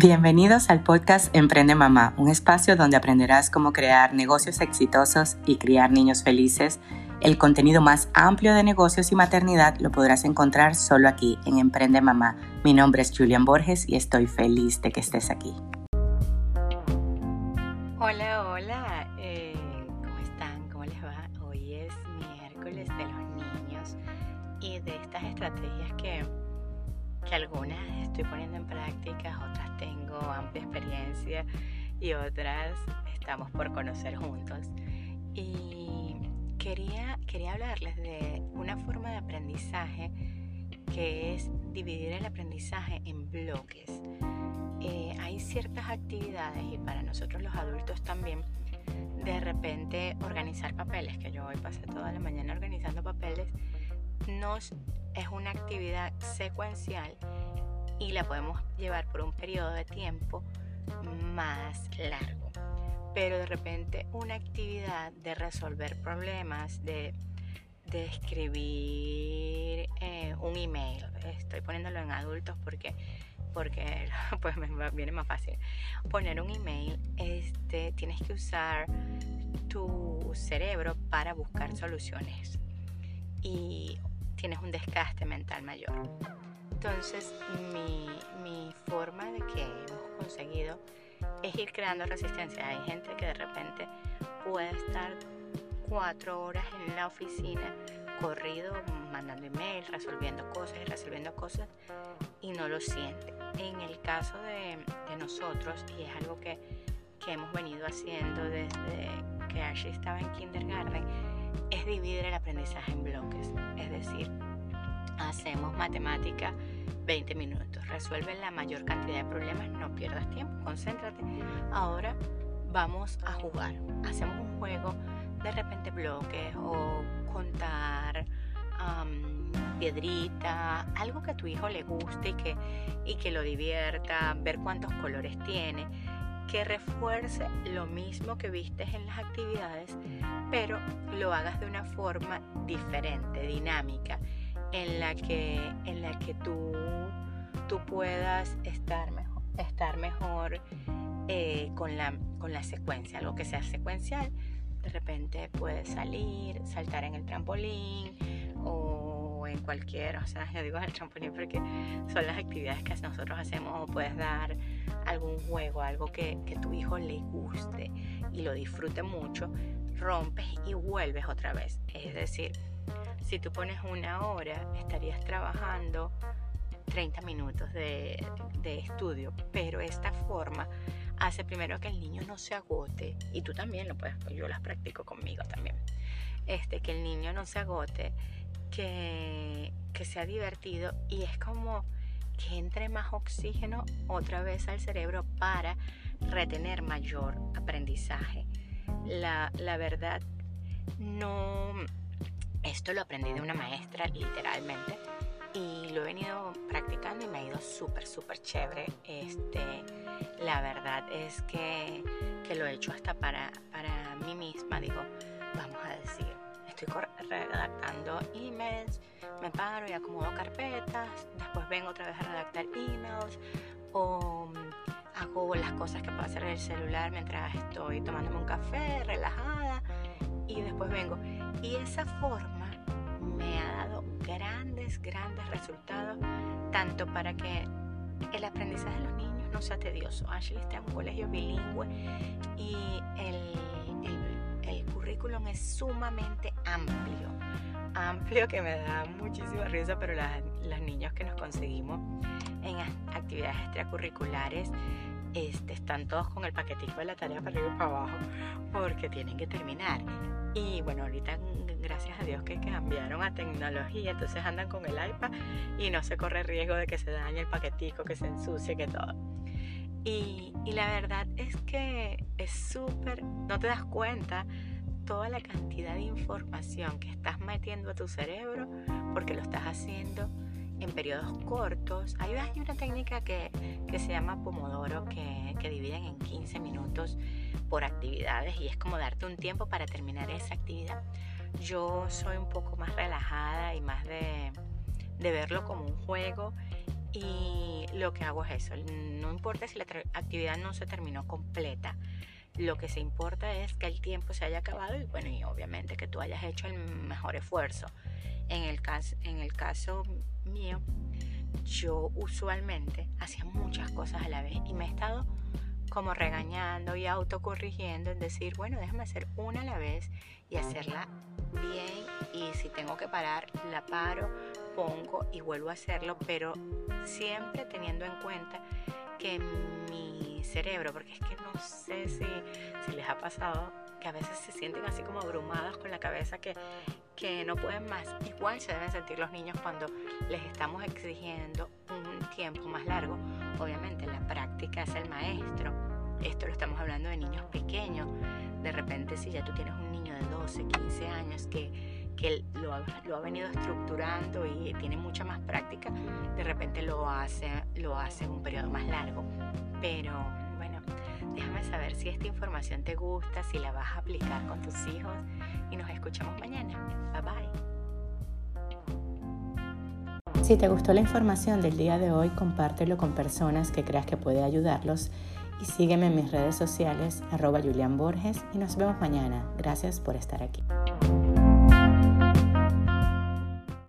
Bienvenidos al podcast Emprende Mamá, un espacio donde aprenderás cómo crear negocios exitosos y criar niños felices. El contenido más amplio de negocios y maternidad lo podrás encontrar solo aquí en Emprende Mamá. Mi nombre es Julian Borges y estoy feliz de que estés aquí. Hola, hola, eh, ¿cómo están? ¿Cómo les va? Hoy es miércoles de los niños y de estas estrategias que, que algunas estoy poniendo en práctica, otras tengo amplia experiencia y otras estamos por conocer juntos. Y quería, quería hablarles de una forma de aprendizaje que es dividir el aprendizaje en bloques. Eh, hay ciertas actividades y para nosotros los adultos también, de repente organizar papeles, que yo hoy pasé toda la mañana organizando papeles, nos es una actividad secuencial y la podemos llevar por un periodo de tiempo más largo. Pero de repente una actividad de resolver problemas, de, de escribir eh, un email, estoy poniéndolo en adultos porque porque pues me viene más fácil. Poner un email, este, tienes que usar tu cerebro para buscar soluciones y tienes un desgaste mental mayor. Entonces, mi, mi forma de que hemos conseguido es ir creando resistencia. Hay gente que de repente puede estar cuatro horas en la oficina corrido, mandando email, resolviendo cosas y resolviendo cosas y no lo siente. En el caso de, de nosotros, y es algo que, que, hemos venido haciendo desde que Ashley estaba en kindergarten, dividir el aprendizaje en bloques. Es decir, hacemos matemática 20 minutos, resuelve la mayor cantidad de problemas, no pierdas tiempo, concéntrate. Ahora vamos a jugar, hacemos un juego de repente bloques o contar piedrita, algo que a tu hijo le guste y que, y que lo divierta, ver cuántos colores tiene, que refuerce lo mismo que vistes en las actividades, pero lo hagas de una forma diferente, dinámica en la que, en la que tú, tú puedas estar mejor, estar mejor eh, con, la, con la secuencia, algo que sea secuencial. De repente puedes salir, saltar en el trampolín o en cualquier, o sea, yo digo en el trampolín porque son las actividades que nosotros hacemos o puedes dar algún juego, algo que, que tu hijo le guste y lo disfrute mucho, rompes y vuelves otra vez. Es decir, si tú pones una hora, estarías trabajando 30 minutos de, estudio, pero esta forma hace primero que el niño no se agote, y tú también lo puedes, yo las practico conmigo también, este, que el niño no se agote, que, que sea divertido y es como que entre más oxígeno otra vez al cerebro para retener mayor aprendizaje. La, la verdad, no, esto lo aprendí de una maestra literalmente y lo he venido practicando y me ha ido súper, súper chévere. Este, la verdad es que, que, lo he hecho hasta para, para mí misma. Digo, vamos a decir, estoy redactando emails, me paro y acomodo carpetas, después vengo otra vez a redactar emails o mm, hago las cosas que puedo hacer en el celular mientras estoy tomándome un café, relajada y después vengo. Y esa forma me ha dado grandes, grandes resultados, tanto para que el aprendizaje de los niños no sea tedioso. Ashley está en un colegio bilingüe y el, currículum es sumamente amplio. Amplio que me da muchísima risa, pero las, los niños que nos conseguimos en actividades extracurriculares este, están todos con el paquetico de la tarea para arriba y para abajo porque tienen que terminar. Y bueno, ahorita gracias a Dios que cambiaron a tecnología, entonces andan con el iPad y no se corre riesgo de que se dañe el paquetico, que se ensucie, que todo. Y, y la verdad es que es súper, no te das cuenta toda la cantidad de información que estás metiendo a tu cerebro porque lo estás haciendo en periodos cortos. Hay una técnica que, que se llama Pomodoro que, que, dividen en 15 minutos por actividades y es como darte un tiempo para terminar esa actividad. Yo soy un poco más relajada y más de, de verlo como un juego Y lo que hago es eso, no importa si la actividad no se terminó completa, lo que se importa es que el tiempo se haya acabado y bueno, y obviamente que tú hayas hecho el mejor esfuerzo. En el caso, en el caso mío, yo usualmente hacía muchas cosas a la vez y me he estado como regañando y autocorrigiendo en decir, bueno, déjame hacer una a la vez y hacerla bien y si tengo que parar, la paro, pongo y vuelvo a hacerlo, pero siempre teniendo en cuenta que mi cerebro, porque es que no sé si, si les ha pasado que a veces se sienten así como abrumadas con la cabeza que, que no pueden más. Igual se deben sentir los niños cuando les estamos exigiendo un tiempo más largo. Obviamente la práctica es el maestro. Esto lo estamos hablando de niños pequeños. De repente si ya tú tienes un niño de 12, 15 años que, que lo, ha, lo ha venido estructurando y tiene mucha más práctica, de repente lo hace, lo hace un periodo más largo. Pero Déjame saber si esta información te gusta, si la vas a aplicar con tus hijos y nos escuchamos mañana. Bye bye. Si te gustó la información del día de hoy, compártelo con personas que creas que puede ayudarlos y sígueme en mis redes sociales arroba Julián Borges y nos vemos mañana. Gracias por estar aquí.